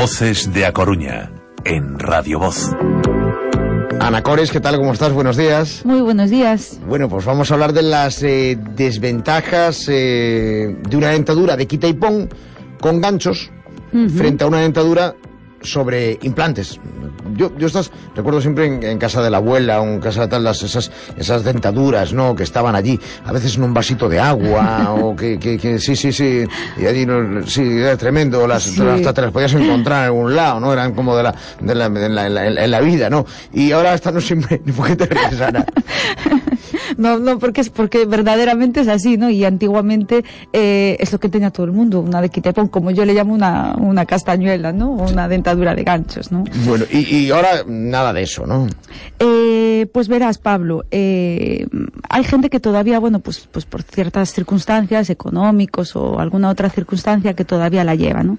Voces de A Coruña, en Radio Voz. Ana Cores, ¿qué tal? ¿Cómo estás? Buenos días. Muy buenos días. Bueno, pues vamos a hablar de las eh, desventajas eh, de una dentadura de quita y pon con ganchos frente a una dentadura sobre implantes. Yo, yo estas recuerdo siempre en, casa de la abuela o en casa de tal, las, esas, esas dentaduras, ¿no? Que estaban allí, a veces en un vasito de agua, o que, que, que, sí, sí, sí, y allí, no, sí, era tremendo, las, hasta te las podías encontrar en algún lado, ¿no? Eran como de la, de la, en, la, en, la, vida, ¿no? Y ahora estas no siempre, ¿por qué te ríes, Ana? No, no, porque es porque verdaderamente es así, ¿no? Y antiguamente eh, es lo que tenía todo el mundo, una de quitepón, como yo le llamo una, una castañuela, ¿no? O una dentadura de ganchos, ¿no? Bueno, y, y ahora nada de eso, ¿no? Eh, pues verás, Pablo, eh, hay gente que todavía, bueno, pues, pues por ciertas circunstancias económicos o alguna otra circunstancia que todavía la lleva, ¿no?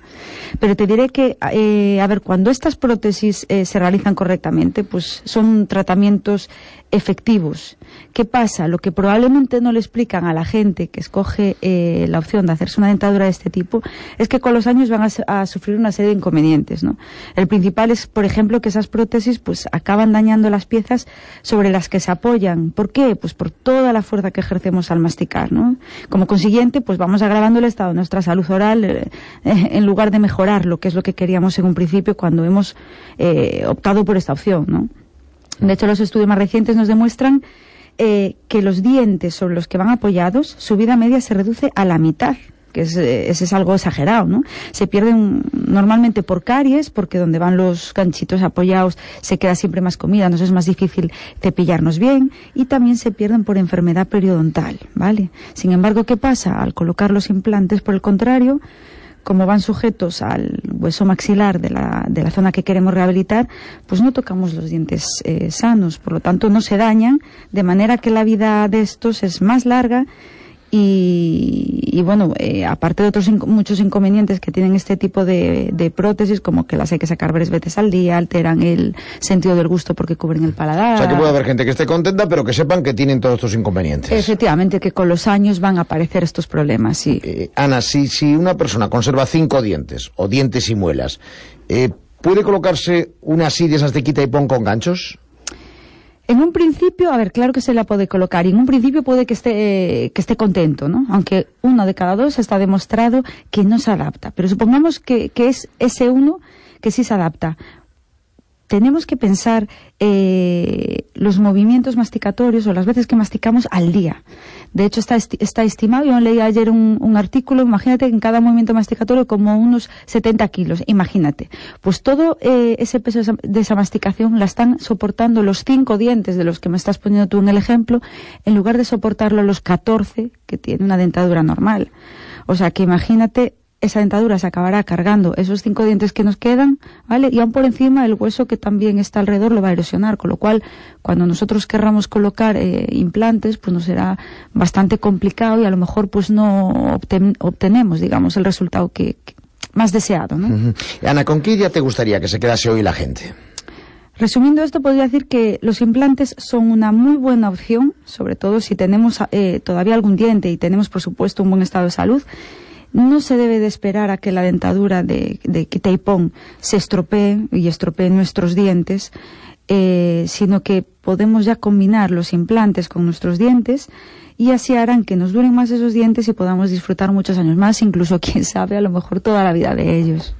Pero te diré que, eh, a ver, cuando estas prótesis eh, se realizan correctamente, pues son tratamientos efectivos. ¿Qué pasa? Lo que probablemente no le explican a la gente que escoge eh, la opción de hacerse una dentadura de este tipo es que con los años van a, sufrir una serie de inconvenientes. ¿no? El principal es, por ejemplo, que esas prótesis pues acaban dañando las piezas sobre las que se apoyan. ¿Por qué? Pues por toda la fuerza que ejercemos al masticar. ¿no? Como consiguiente, pues vamos agravando el estado de nuestra salud oral eh, en lugar de mejorar lo que es lo que queríamos en un principio cuando hemos eh, optado por esta opción. ¿no? De hecho, los estudios más recientes nos demuestran eh, que los dientes sobre los que van apoyados, su vida media se reduce a la mitad que es, eh, ese es algo exagerado, ¿no? Se pierden normalmente por caries, porque donde van los ganchitos apoyados se queda siempre más comida, nos es más difícil cepillarnos bien, y también se pierden por enfermedad periodontal, ¿vale? Sin embargo, ¿qué pasa? Al colocar los implantes, por el contrario, como van sujetos al hueso maxilar de la, de la zona que queremos rehabilitar, pues no tocamos los dientes eh, sanos, por lo tanto no se dañan, de manera que la vida de estos es más larga y, bueno, eh, aparte de otros muchos inconvenientes que tienen este tipo de, prótesis, como que las hay que sacar varias veces al día, alteran el sentido del gusto porque cubren el paladar. O sea que puede haber gente que esté contenta, pero que sepan que tienen todos estos inconvenientes. Efectivamente, que con los años van a aparecer estos problemas, sí. Eh, Ana, si, si una persona conserva cinco dientes, o dientes y muelas, eh, ¿puede colocarse una así de esas de quita y pon con ganchos? En un principio, a ver, claro que se la puede colocar y en un principio puede que esté, que esté contento, ¿no? Aunque uno de cada dos está demostrado que no se adapta. Pero supongamos que, que es ese uno que sí se adapta tenemos que pensar eh, los movimientos masticatorios o las veces que masticamos al día. De hecho, está, está estimado, yo leí ayer un, artículo, imagínate en cada movimiento masticatorio como unos 70 kilos, imagínate. Pues todo eh, ese peso de esa masticación la están soportando los cinco dientes de los que me estás poniendo tú en el ejemplo, en lugar de soportarlo los 14 que tiene una dentadura normal. O sea que imagínate esa dentadura se acabará cargando esos cinco dientes que nos quedan, ¿vale? Y aún por encima el hueso que también está alrededor lo va a erosionar, con lo cual cuando nosotros querramos colocar eh, implantes, pues nos será bastante complicado y a lo mejor pues no obtenemos, digamos, el resultado que, más deseado, ¿no? Ana, ¿con qué idea te gustaría que se quedase hoy la gente? Resumiendo esto, podría decir que los implantes son una muy buena opción, sobre todo si tenemos eh, todavía algún diente y tenemos, por supuesto, un buen estado de salud no se debe de esperar a que la dentadura de, de se estropee y estropee nuestros dientes, eh, sino que podemos ya combinar los implantes con nuestros dientes y así harán que nos duren más esos dientes y podamos disfrutar muchos años más, incluso, quién sabe, a lo mejor toda la vida de ellos.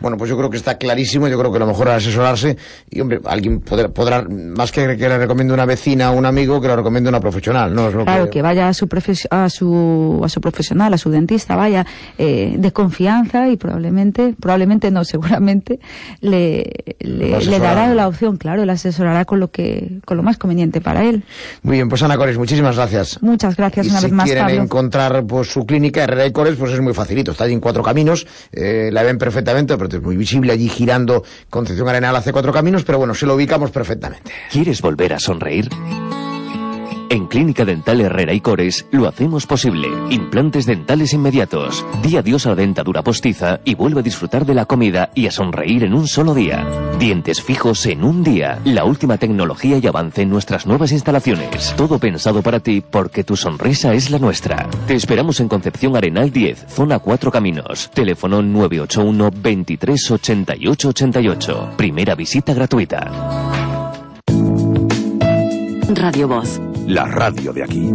Bueno, pues yo creo que está clarísimo, yo creo que lo mejor es asesorarse y, hombre, alguien podrá, más que que le recomiende una vecina o un amigo, que lo recomiende una profesional, ¿no? claro, que... vaya a su, a, su, a su profesional, a su dentista, vaya eh, de confianza y probablemente, probablemente no, seguramente le, le, dará la opción, claro, le asesorará con lo que, con lo más conveniente para él. Muy bien, pues Ana Cores, muchísimas gracias. Muchas gracias una vez más, Si quieren encontrar pues, su clínica Herrera y Cores, pues es muy facilito. Está allí en cuatro caminos, eh, la ven perfectamente, pero es muy visible allí girando Concepción Arenal hace cuatro caminos, pero bueno, se lo ubicamos perfectamente. ¿Quieres volver a sonreír? En Clínica Dental Herrera y Cores lo hacemos posible. Implantes dentales inmediatos. Di adiós a la dentadura postiza y vuelve a disfrutar de la comida y a sonreír en un solo día. Dientes fijos en un día. La última tecnología y avance en nuestras nuevas instalaciones. Todo pensado para ti porque tu sonrisa es la nuestra. Te esperamos en Concepción Arenal 10, zona 4 Caminos. Teléfono 981 23 88 88. Primera visita gratuita. Radio Voz. La radio de aquí.